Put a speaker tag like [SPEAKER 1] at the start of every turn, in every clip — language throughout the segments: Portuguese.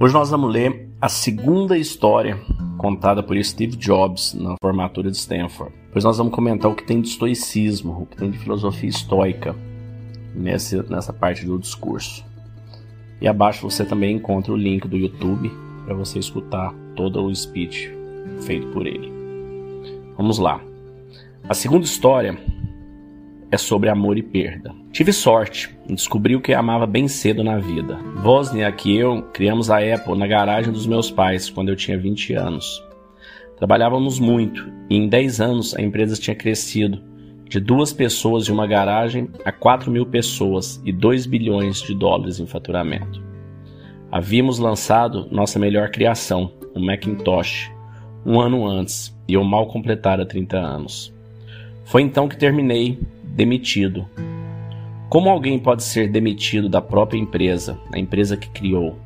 [SPEAKER 1] Hoje nós vamos ler a segunda história contada por Steve Jobs na formatura de Stanford. Depois nós vamos comentar o que tem de estoicismo, o que tem de filosofia estoica nessa, nessa parte do discurso. E abaixo você também encontra o link do YouTube para você escutar todo o speech feito por ele. Vamos lá. A segunda história é sobre amor e perda. Tive sorte em descobrir o que amava bem cedo na vida. Wozniak e eu criamos a Apple na garagem dos meus pais quando eu tinha 20 anos. Trabalhávamos muito e em 10 anos a empresa tinha crescido de duas pessoas e uma garagem a 4 mil pessoas e 2 bilhões de dólares em faturamento. Havíamos lançado nossa melhor criação, o Macintosh, um ano antes e eu mal completara 30 anos. Foi então que terminei demitido. Como alguém pode ser demitido da própria empresa, a empresa que criou?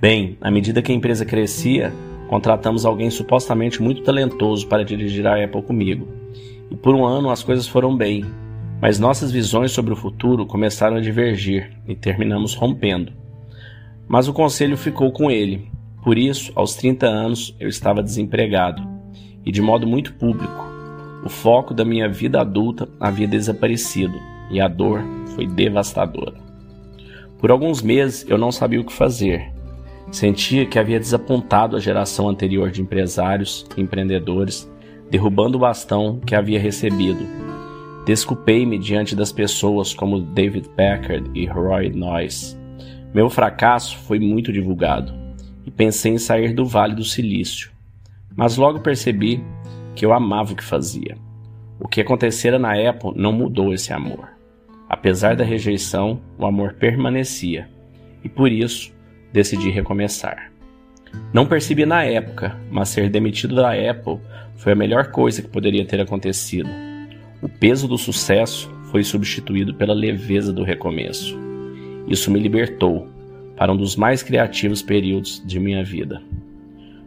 [SPEAKER 1] Bem, à medida que a empresa crescia, contratamos alguém supostamente muito talentoso para dirigir a Apple comigo. E por um ano as coisas foram bem, mas nossas visões sobre o futuro começaram a divergir e terminamos rompendo. Mas o conselho ficou com ele. Por isso, aos 30 anos, eu estava desempregado e de modo muito público o foco da minha vida adulta havia desaparecido e a dor foi devastadora. Por alguns meses eu não sabia o que fazer. Sentia que havia desapontado a geração anterior de empresários e empreendedores, derrubando o bastão que havia recebido. Desculpei-me diante das pessoas como David Packard e Roy Noyce. Meu fracasso foi muito divulgado e pensei em sair do Vale do Silício. Mas logo percebi que eu amava o que fazia. O que acontecera na Apple não mudou esse amor. Apesar da rejeição, o amor permanecia e por isso decidi recomeçar. Não percebi na época, mas ser demitido da Apple foi a melhor coisa que poderia ter acontecido. O peso do sucesso foi substituído pela leveza do recomeço. Isso me libertou para um dos mais criativos períodos de minha vida.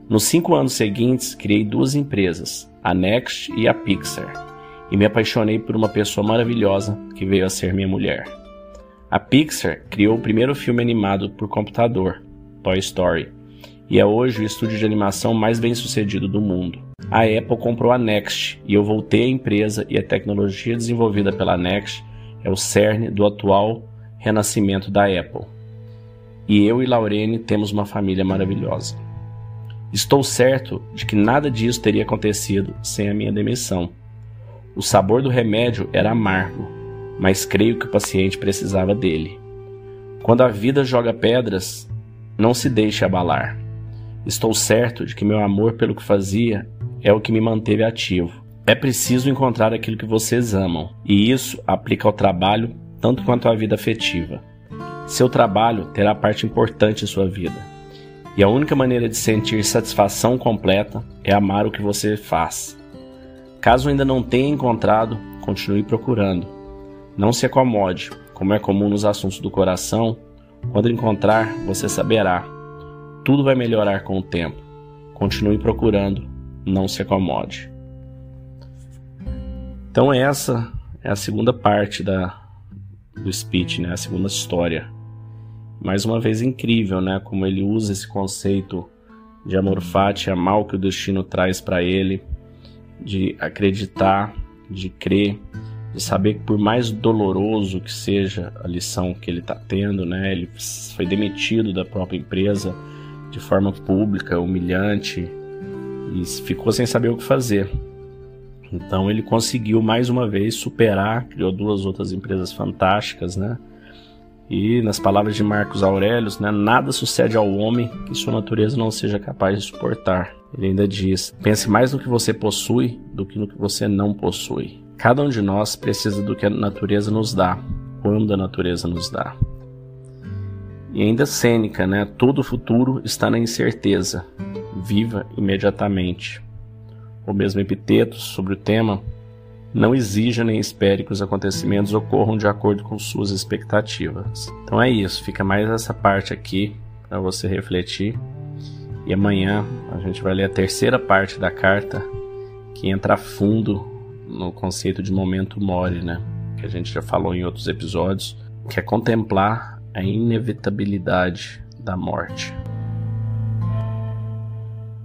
[SPEAKER 1] Nos cinco anos seguintes, criei duas empresas, a Next e a Pixar, e me apaixonei por uma pessoa maravilhosa que veio a ser minha mulher. A Pixar criou o primeiro filme animado por computador, Toy Story, e é hoje o estúdio de animação mais bem sucedido do mundo. A Apple comprou a Next e eu voltei à empresa e a tecnologia desenvolvida pela Next é o cerne do atual renascimento da Apple. E eu e Laurene temos uma família maravilhosa. Estou certo de que nada disso teria acontecido sem a minha demissão. O sabor do remédio era amargo, mas creio que o paciente precisava dele. Quando a vida joga pedras, não se deixe abalar. Estou certo de que meu amor pelo que fazia é o que me manteve ativo. É preciso encontrar aquilo que vocês amam, e isso aplica ao trabalho tanto quanto à vida afetiva. Seu trabalho terá parte importante em sua vida e a única maneira de sentir satisfação completa é amar o que você faz. Caso ainda não tenha encontrado, continue procurando. Não se acomode, como é comum nos assuntos do coração. Quando encontrar, você saberá. Tudo vai melhorar com o tempo. Continue procurando, não se acomode. Então essa é a segunda parte da, do speech, né? a segunda história mais uma vez incrível, né? Como ele usa esse conceito de amor fati, amar o que o destino traz para ele, de acreditar, de crer, de saber que por mais doloroso que seja a lição que ele está tendo, né? Ele foi demitido da própria empresa de forma pública, humilhante e ficou sem saber o que fazer. Então ele conseguiu mais uma vez superar, criou duas outras empresas fantásticas, né? E nas palavras de Marcos Aurelius, né, nada sucede ao homem que sua natureza não seja capaz de suportar. Ele ainda diz: pense mais no que você possui do que no que você não possui. Cada um de nós precisa do que a natureza nos dá, quando a natureza nos dá. E ainda Sêneca, né? Todo futuro está na incerteza. Viva imediatamente. O mesmo epiteto sobre o tema não exija nem espere que os acontecimentos ocorram de acordo com suas expectativas. Então é isso, fica mais essa parte aqui para você refletir. E amanhã a gente vai ler a terceira parte da carta que entra a fundo no conceito de momento mori, né? Que a gente já falou em outros episódios, que é contemplar a inevitabilidade da morte.